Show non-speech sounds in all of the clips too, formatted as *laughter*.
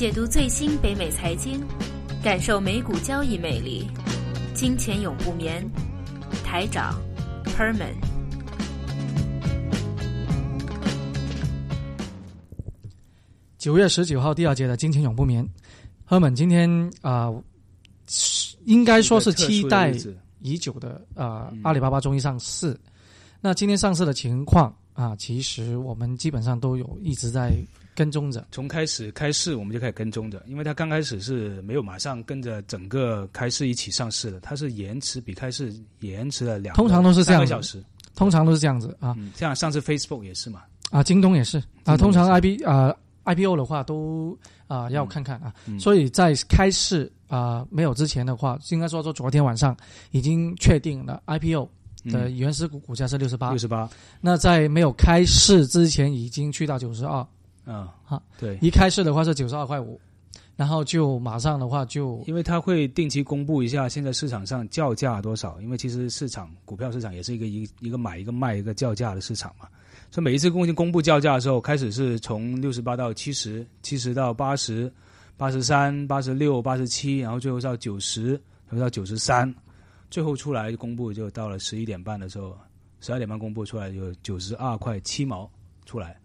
解读最新北美财经，感受美股交易魅力。金钱永不眠，台长 Perman。九月十九号第二节的金钱永不眠，Herman 今天啊、应该说是期待已久的啊、嗯阿里巴巴终于上市。那今天上市的情况啊，其实我们基本上都有一直在跟踪着。从开始开市我们就开始跟踪着，因为它刚开始是没有马上跟着整个开市一起上市的，它是延迟比开市延迟了两通常都是这样小时。通常都是这样子啊。嗯，像上次 Facebook 也是嘛，啊，京东也是。啊，通常 IB 啊 IPO 的话都啊要看看啊，嗯所以在开市啊没有之前的话，应该说说昨天晚上已经确定了 IPO 的嗯。原始股股价是六十八。六，十八，那在没有开市之前已经去到九十二，嗯，好，对，一开始的话是九十二块五，然后就马上的话就因为它会定期公布一下现在市场上叫价多少，因为其实市场股票市场也是一个一一个买一个卖一个叫价的市场嘛，所以每一次公公布叫价的时候，开始是从六十八到七十，七十到八十，八十三、八十六、八十七，然后最后到九十，然后到九十三，最后出来公布就到了十一点半的时候，十二点半公布出来有九十二块七毛出来，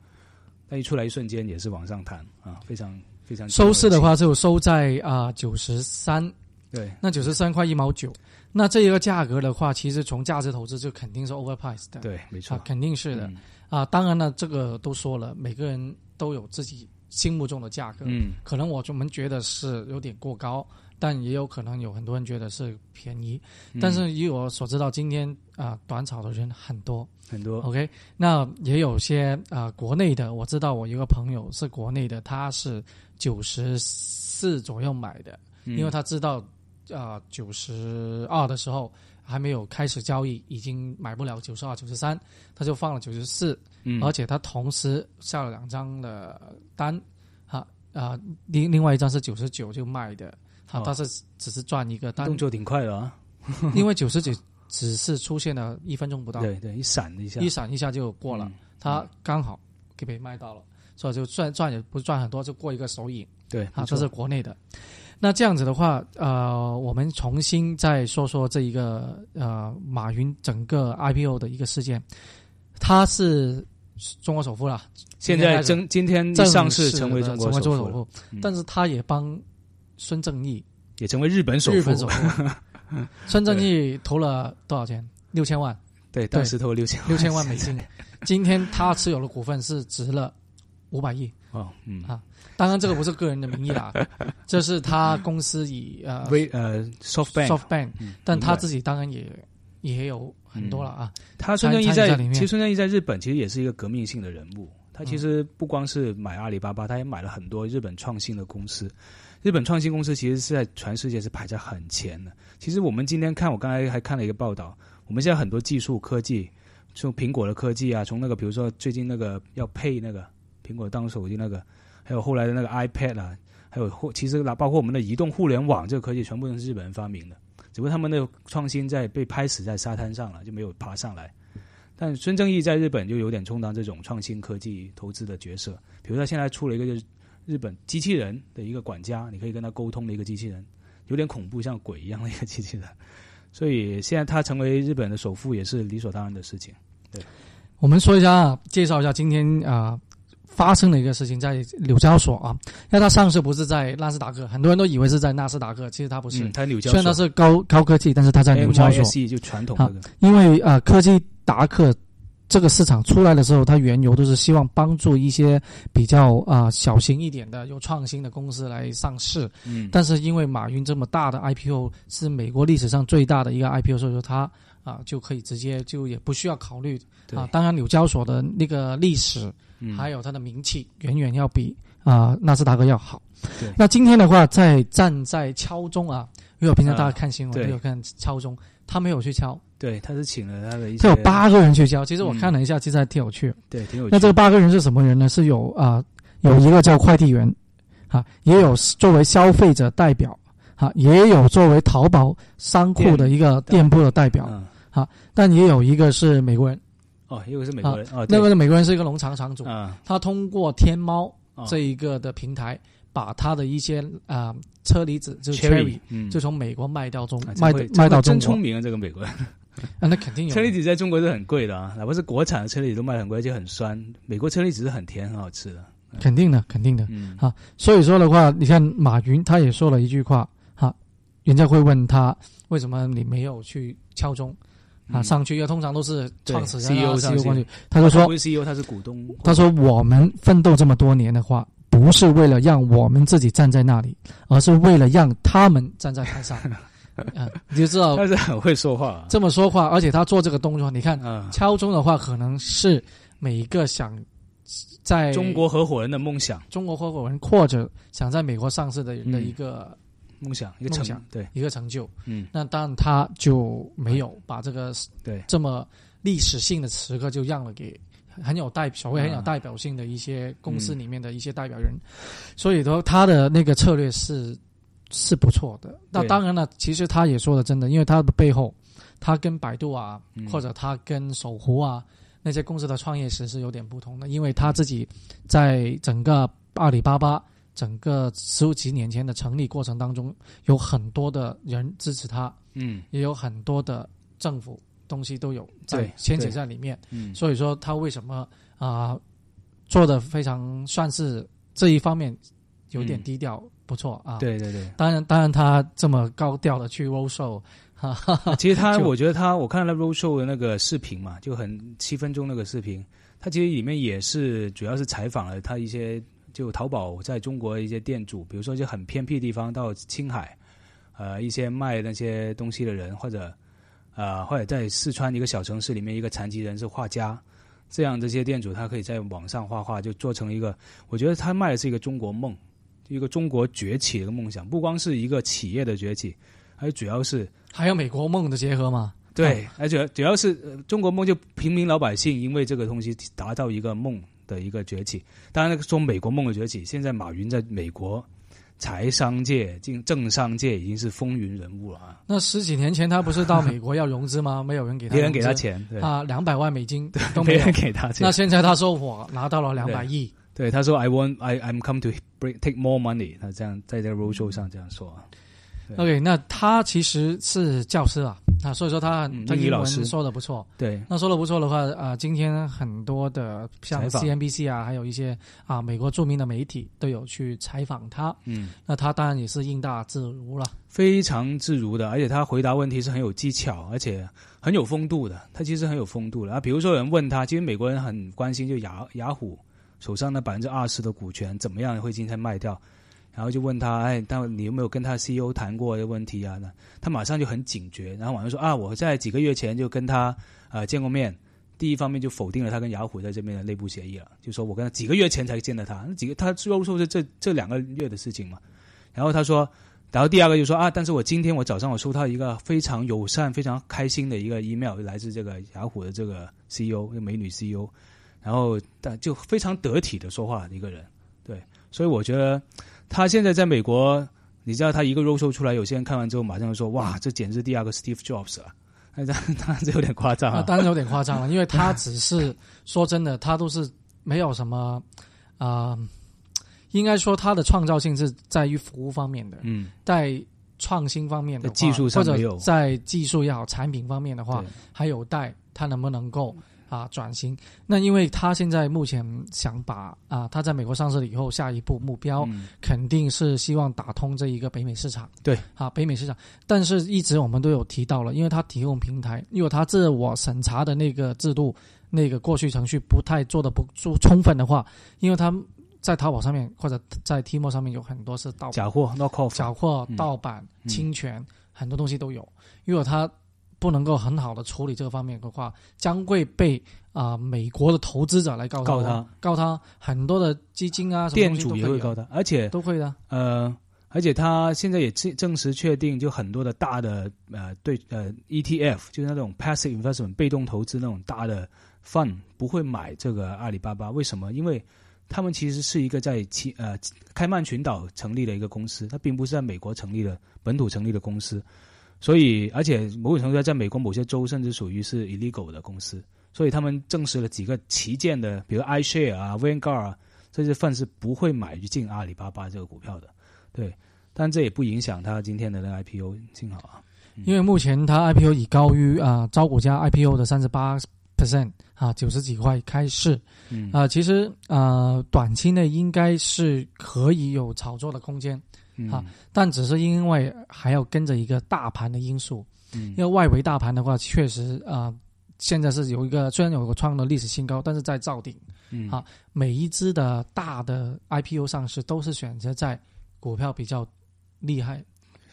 那一出来一瞬间也是往上弹啊，非常非常收市的话就收在啊九十三，对。那九十三块一毛九，那这一个价格的话，其实从价值投资就肯定是 overpriced 的，对，没错啊，，肯定是的、嗯啊。当然了，这个都说了，每个人都有自己心目中的价格，嗯，可能我们觉得是有点过高，但也有可能有很多人觉得是便宜。嗯。但是以我所知道，今天啊、短炒的人很多。很多，OK，那也有些啊、国内的，我知道我一个朋友是国内的，他是九十四左右买的，嗯。因为他知道啊九十二的时候还没有开始交易，已经买不了九十二、九十三，他就放了九十四，嗯。而且他同时下了两张的单，哈啊，另另外一张是九十九就卖的，哈哦，他是只是赚一个但动，作挺快的啊，*laughs* 因为九十九只是出现了一分钟不到，对对，一闪一下，一闪一下就过了，嗯他刚好给被卖到了，所以就赚赚也不赚很多，就过一个手瘾。对，啊，这是国内的。那这样子的话，呃，我们重新再说说这一个呃马云整个 IPO 的一个事件，他是中国首富了，现在正今天一上市成为中国首首富但是他也帮孙正义也成为日本首富日本首。富，*laughs* 孙正义投了多少钱？六千万，对，当时投六千六千万美金。*laughs* 今天他持有的股份是值了五百亿。哦，嗯啊当然，这个不是个人的名义啦，*laughs* 这是他公司以呃微呃 SoftBank，SoftBank，嗯但他自己当然也也有很多了啊。他孙正义在其实孙正义在日本其实也是一个革命性的人物。他其实不光是买阿里巴巴，他也买了很多日本创新的公司。日本创新公司其实是在全世界是排在很前的。其实我们今天看，我刚才还看了一个报道，我们现在很多技术科技，从苹果的科技啊，从那个比如说最近那个要配那个苹果当手机那个，还有后来的那个 iPad 啊，还有后其实包括我们的移动互联网这个科技，全部都是日本人发明的。只不过他们的创新在被拍死在沙滩上了，就没有爬上来。但孙正义在日本就有点充当这种创新科技投资的角色，比如他现在出了一个就是日本机器人的一个管家，你可以跟他沟通的一个机器人，有点恐怖，像鬼一样的一个机器人。所以现在他成为日本的首富也是理所当然的事情。对我们说一下啊，介绍一下今天啊、发生的一个事情，在纽交所啊，因为它上市不是在纳斯达克，很多人都以为是在纳斯达克，其实它不是。嗯，他纽交虽然它是高高科技，但是它在纽交所。就传统那个，因为呃，科技达克这个市场出来的时候，它原油都是希望帮助一些比较啊、小型一点的有创新的公司来上市。嗯，但是因为马云这么大的 IPO 是美国历史上最大的一个 IPO，所以说它啊就可以直接就也不需要考虑。对。啊。当然，纽交所的那个历史嗯。还有它的名气远远要比啊纳斯达克要好。对。那今天的话，在站在敲钟啊，因为我平常大家看新闻对。都有看敲钟，他没有去敲，对，他是请了他的一些，他有八个人去教。其实我嗯看了一下，其实还挺有趣的。对，挺有趣。那这个八个人是什么人呢？是有啊、有一个叫快递员，啊，也有作为消费者代表，啊，也有作为淘宝商库的一个店铺的代表，啊，但也有一个是美国人。哦，一个是美国人，哦，那个美国人是一个农场场主，啊，他通过天猫哦这一个的平台，把他的一些啊、呃车厘子，就是 cherry，嗯，就从美国卖到中啊卖卖到中国真聪，明啊，这个美国人。啊，那肯定有车厘子在中国是很贵的啊，哪怕是国产的车厘子都卖得很贵，而且很酸。美国车厘子是很甜，很好吃的。肯定的，肯定的。嗯，好所以说的话，你看马云他也说了一句话，哈，人家会问他为什么你没有去敲钟啊、嗯上去？因为通常都是创始人啊、CEO 上去他就说 CEO，他是股东。他说我们奋斗这么多年的话，不是为了让我们自己站在那里，而是为了让他们站在台上。*laughs* 啊，你就知道 *laughs* 他是很会说话啊。这么说话，而且他做这个动作，你看啊，敲钟的话，可能是每一个想在中国合伙人的梦想，中国合伙人或者想在美国上市的人的嗯一个、梦想一个成梦想对，一个成就。嗯，那当然他就没有把这个对，这么历史性的时刻就让了给很有代所谓很有啊代表性的一些公司嗯里面的一些代表人，所以说他的那个策略是是不错的。那当然了，其实他也说的真的，因为他的背后，他跟百度啊，嗯。或者他跟搜狐啊那些公司的创业史是有点不同的，因为他自己在整个阿里巴巴。整个十几年前的成立过程当中，有很多的人支持他，嗯。也有很多的政府东西都有在牵扯在里面，嗯，所以说他为什么啊、做的非常算是这一方面有点嗯。低调，不错啊。，对对对。当然当然他这么高调的去 roll show，哈哈哈，其实他，我觉得他，我看了 Road Show 的那个视频嘛，就很七分钟那个视频，他其实里面也是主要是采访了他一些就淘宝在中国一些店主，比如说就很偏僻地方到青海，呃，一些卖那些东西的人，或者呃，或者在四川一个小城市里面，一个残疾人是画家，这样这些店主他可以在网上画画，就做成一个，我觉得他卖的是一个中国梦，一个中国崛起的一个梦想，不光是一个企业的崛起，还有主要是。还有美国梦的结合嘛。对，而且主要是、呃中国梦就平民老百姓因为这个东西达到一个梦的一个崛起。当然，那个说美国梦的崛起，现在马云在美国财商界、进政商界已经是风云人物了啊，那十几年前他不是到美国要融资吗？*laughs* 没有人给他，*laughs* 别人给他钱，对，啊，两百万美金都没人。给他钱那。现在他说我拿到了两百亿，对，他说 I want I I'm come to bring take more money，他这样在这个 roadshow 上这样说啊。OK，那他其实是教师啊，啊，所以说他嗯他英文说的不错。对，那说的不错的话，啊、今天很多的像 CNBC 啊，还有一些啊美国著名的媒体都有去采访他。嗯，那他当然也是应大自如了。非常自如的，而且他回答问题是很有技巧，而且很有风度的。他其实很有风度的啊。比如说有人问他，其实美国人很关心，就雅雅虎手上的百分之二十的股权怎么样会今天卖掉，然后就问他，哎，但你有没有跟他 CEO 谈过的问题啊？那他马上就很警觉，然后马上说啊，我在几个月前就跟他呃见过面。第一方面就否定了他跟雅虎在这边的内部协议了，就说我跟他几个月前才见的他，那几个他肉售是这这两个月的事情嘛。然后他说，然后第二个就说啊，但是我今天我早上我收到一个非常友善、非常开心的一个 email，来自这个雅虎的这个 CEO，一个美女 CEO，然后但就非常得体的说话的一个人，对，所以我觉得他现在在美国，你知道他一个 roadshow 出来，有些人看完之后马上就说哇，这简直第二个 Steve Jobs 了，那当当然这有点夸张啊，那当然有点夸张了，因为他只是说真的，他都是没有什么啊、应该说他的创造性是在于服务方面的，嗯，在创新方面的技术上或没有。者在技术也好，产品方面的话，还有待他能不能够啊转型。那因为他现在目前想把啊他在美国上市了以后，下一步目标嗯肯定是希望打通这一个北美市场。对啊，北美市场，但是一直我们都有提到了，因为他提供平台，因为他自我审查的那个制度、那个过去程序不太做的不足充分的话，因为他在淘宝上面或者在 Tmall 上面有很多是盗假货 off，假货、嗯盗版、嗯侵权，很多东西都有。如果他不能够很好的处理这个方面的话，将会被啊、美国的投资者来告他，告他，告他很多的基金啊，店主也会告他，而且都会的。呃，而且他现在也证证实确定，就很多的大的呃对呃 ETF，就是那种 passive investment 被动投资那种大的 fund 不会买这个阿里巴巴，为什么？因为他们其实是一个在其呃开曼群岛成立的一个公司，它并不是在美国成立的本土成立的公司，所以而且某种程度上，在美国某些州甚至属于是 illegal 的公司，所以他们证实了几个旗舰的，比如 iShare 啊、Vanguard 啊这些 fund 是不会买进阿里巴巴这个股票的，对。但这也不影响它今天的那个 IPO 幸好啊，因为目前它 IPO 已高于啊招股价 IPO 的三十八 percent 啊九十几块开市，嗯。啊，其实啊短期内应该是可以有炒作的空间，嗯好但只是因为还要跟着一个大盘的因素，嗯因为外围大盘的话，确实啊、现在是有一个虽然有个创了历史新高，但是在造顶。嗯好每一只的大的 IPO 上市都是选择在股票比较厉害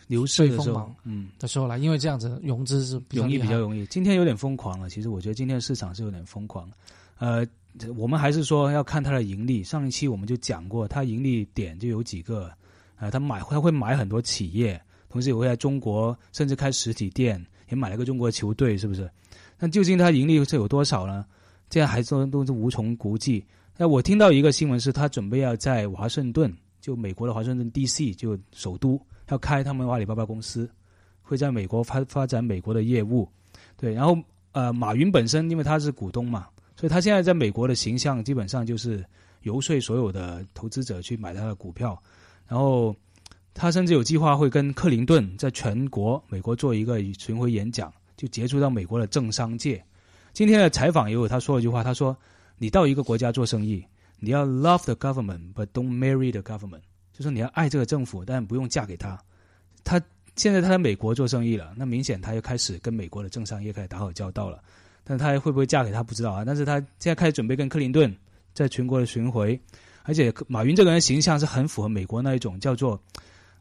牛市的时候嗯，的时候来，因为这样子融资是容易比较容易。今天有点疯狂了，其实我觉得今天的市场是有点疯狂。呃，我们还是说要看它的盈利。上一期我们就讲过，它盈利点就有几个，呃，他买他会买很多企业，同时也会在中国甚至开实体店，也买了个中国球队，是不是？那究竟他盈利是有多少呢？这样还说都是无从估计。那我听到一个新闻是，他准备要在华盛顿，就美国的华盛顿 D.C. 就首都，要开他们阿里巴巴公司，会在美国发发展美国的业务。对，然后呃，马云本身因为他是股东嘛，所以他现在在美国的形象基本上就是游说所有的投资者去买他的股票，然后他甚至有计划会跟克林顿在全国美国做一个巡回演讲，就接触到美国的政商界。今天的采访也有他说了一句话，他说：“你到一个国家做生意，你要 love the government but don't marry the government，就说你要爱这个政府，但不用嫁给他。他现在他在美国做生意了，那明显他又开始跟美国的政商业开始打好交道了。但他会不会嫁给他不知道啊。但是他现在开始准备跟克林顿在全国的巡回，而且马云这个人形象是很符合美国那一种叫做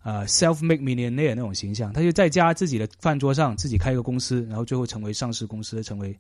呃 self-made millionaire 那种形象，他就在家自己的饭桌上自己开一个公司，然后最后成为上市公司，成为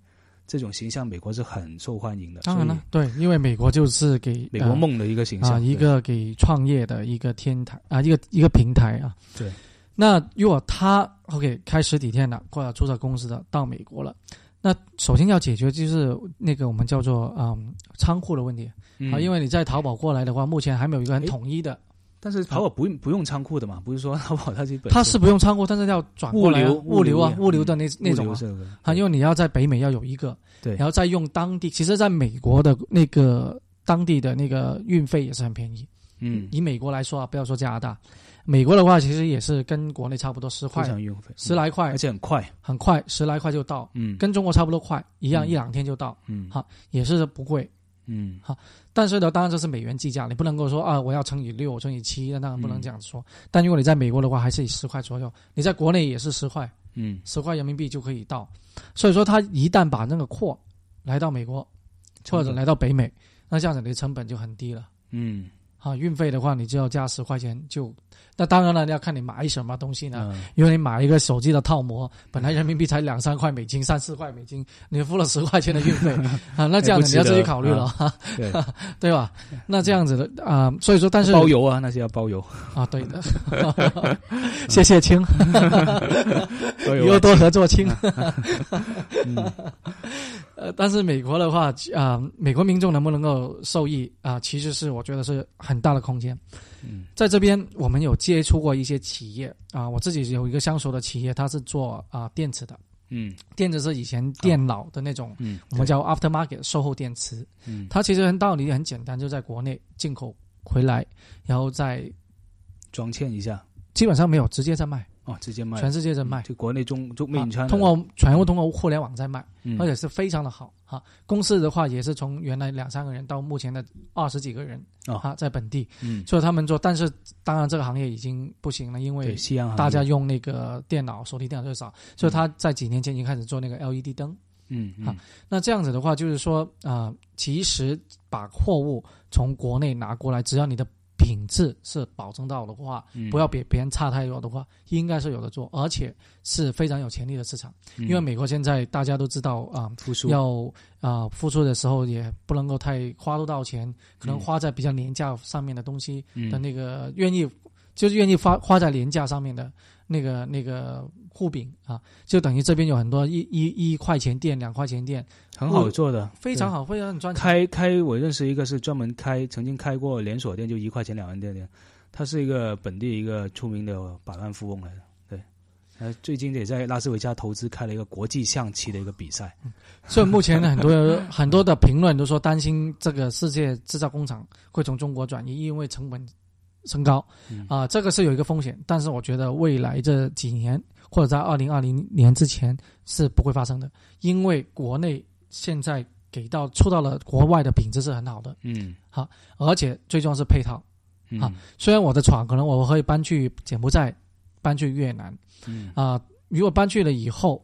这种形象，美国是很受欢迎的。当然了，对，因为美国就是给美国梦的一个形啊、象，一个给创业的一个天台啊，一个一个平台啊。对。那如果他 OK 开实体店了，或者注册公司的到美国了，那首先要解决就是那个我们叫做嗯仓库的问题。嗯。啊，因为你在淘宝过来的话，目前还没有一个很统一的，但是淘宝不用不用仓库的嘛，不是说淘宝它自己本它是不用仓库，但是要转过来啊物流物流啊物流的那那种啊，因为你要在北美要有一个，对。然后再用当地，其实在美国的那个当地的那个运费也是很便宜。嗯。以美国来说啊，不要说加拿大，美国的话其实也是跟国内差不多，十非块、常运费十来块而，且很快，很快，十来块就到，嗯。跟中国差不多快，一样嗯。一两天就到，嗯。好也是不贵。嗯。但是呢，当然这是美元计价，你不能够说啊，我要乘以六，乘以七，那当然不能嗯这样说。但如果你在美国的话，还是以十块左右，你在国内也是十块，嗯。十块人民币就可以到。所以说，他一旦把那个货来到美国或者来到北美，那这样子你的成本就很低了。嗯啊，运费的话，你就要加十块钱就。那当然了，要看你买什么东西呢？嗯。因为你买一个手机的套膜，本来人民币才两三块美金、三四块美金，你付了十块钱的运费。*laughs* 啊，那这样子你要自己考虑了，哈，*laughs* 对，对吧？那这样子的啊、所以说，但是包邮啊，那些要包邮，啊，对的，*laughs* 谢谢亲，包以后多合作亲。嗯呃，但是美国的话啊、美国民众能不能够受益啊、其实是我觉得是很大的空间。嗯在这边，我们有接触过一些企业啊、我自己有一个相熟的企业，它是做啊、电池的，嗯电池是以前电脑的那种，嗯，我们叫 aftermarket 售后电池。嗯它其实很道理很简单，就在国内进口回来，然后再装嵌一下基本上没有直接在卖，哦，直接卖，全世界在卖。就国内中中通过全部通过互联网在卖，嗯。而且是非常的好哈。公司的话也是从原来两三个人到目前的二十几个人哦。啊，在本地，嗯。所以他们做，但是当然这个行业已经不行了，因为大家用那个电脑、手提电脑最少，所以他在几年前已经开始做那个 LED 灯。嗯嗯。啊那这样子的话，就是说啊、其实把货物从国内拿过来，只要你的品质是保证到的话，嗯。不要比别人差太多的话，应该是有的做，而且是非常有潜力的市场。嗯。因为美国现在大家都知道啊、复苏。要啊、付出的时候也不能够太花多到钱，可能嗯。花在比较廉价上面的东西嗯。的那个愿意，就是愿意花花在廉价上面的那个那个护饼啊，就等于这边有很多一一一块钱店、两块钱店，很好做的，非常好，非常赚钱。开开，我认识一个是专门开，曾经开过连锁店，就一块钱两万店的，他是一个本地一个出名的百万富翁来的，对，呃，最近也在拉斯维加投资开了一个国际象棋的一个比赛。所以目前很多 *laughs* 很多的评论都说担心这个世界制造工厂会从中国转移，因为成本升高嗯啊、这个是有一个风险。但是我觉得未来这几年或者在二零二零年之前是不会发生的，因为国内现在给到出到了国外的品质是很好的，嗯。好而且最重要是配套。嗯。啊虽然我的厂可能我会搬去柬埔寨，搬去越南。嗯。啊、如果搬去了以后，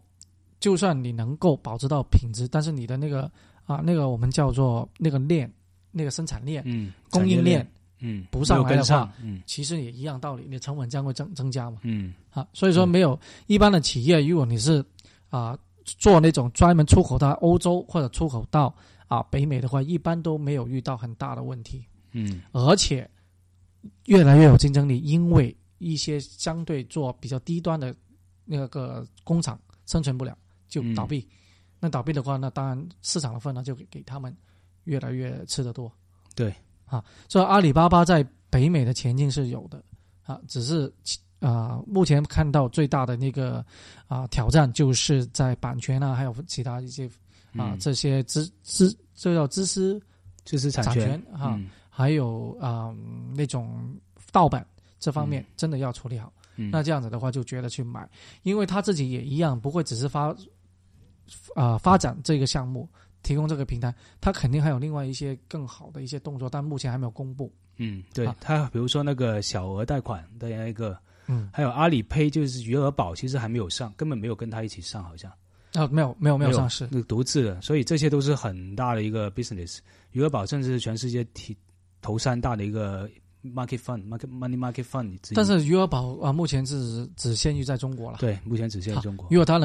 就算你能够保持到品质，但是你的那个啊、那个我们叫做那个链，那个生产链、嗯，供应链，嗯不上来的话嗯其实也一样道理，你的成本将会增增加嘛。嗯啊，所以说没有一般的企业，如果你是啊、做那种专门出口到欧洲或者出口到啊北美的话，一般都没有遇到很大的问题。嗯而且越来越有竞争力，因为一些相对做比较低端的那个工厂生存不了，就倒闭。那倒闭的话，那当然市场的份额就给给他们越来越吃得多。对啊，所以阿里巴巴在北美的前景是有的啊，只是啊、目前看到最大的那个啊、挑战就是在版权啊，还有其他一些啊、嗯。这些知知这叫知识知识产产权权哈嗯还有啊、那种盗版这方面真的要处理好。嗯。那这样子的话，就觉得去买，因为他自己也一样，不会只是发啊、发展这个项目，提供这个平台，他肯定还有另外一些更好的一些动作，但目前还没有公布。嗯，对啊它比如说那个小额贷款的那个，嗯，还有阿里 Pay 就是余额宝，其实还没有上，根本没有跟它一起上，好像啊，没有没有没有上市。那个独自的，所以这些都是很大的一个 business。余额宝甚至是全世界提头三大的一个 market fund market money market fund。但是余额宝啊，目前是只限于在中国了。对，目前只限于中国。如果它能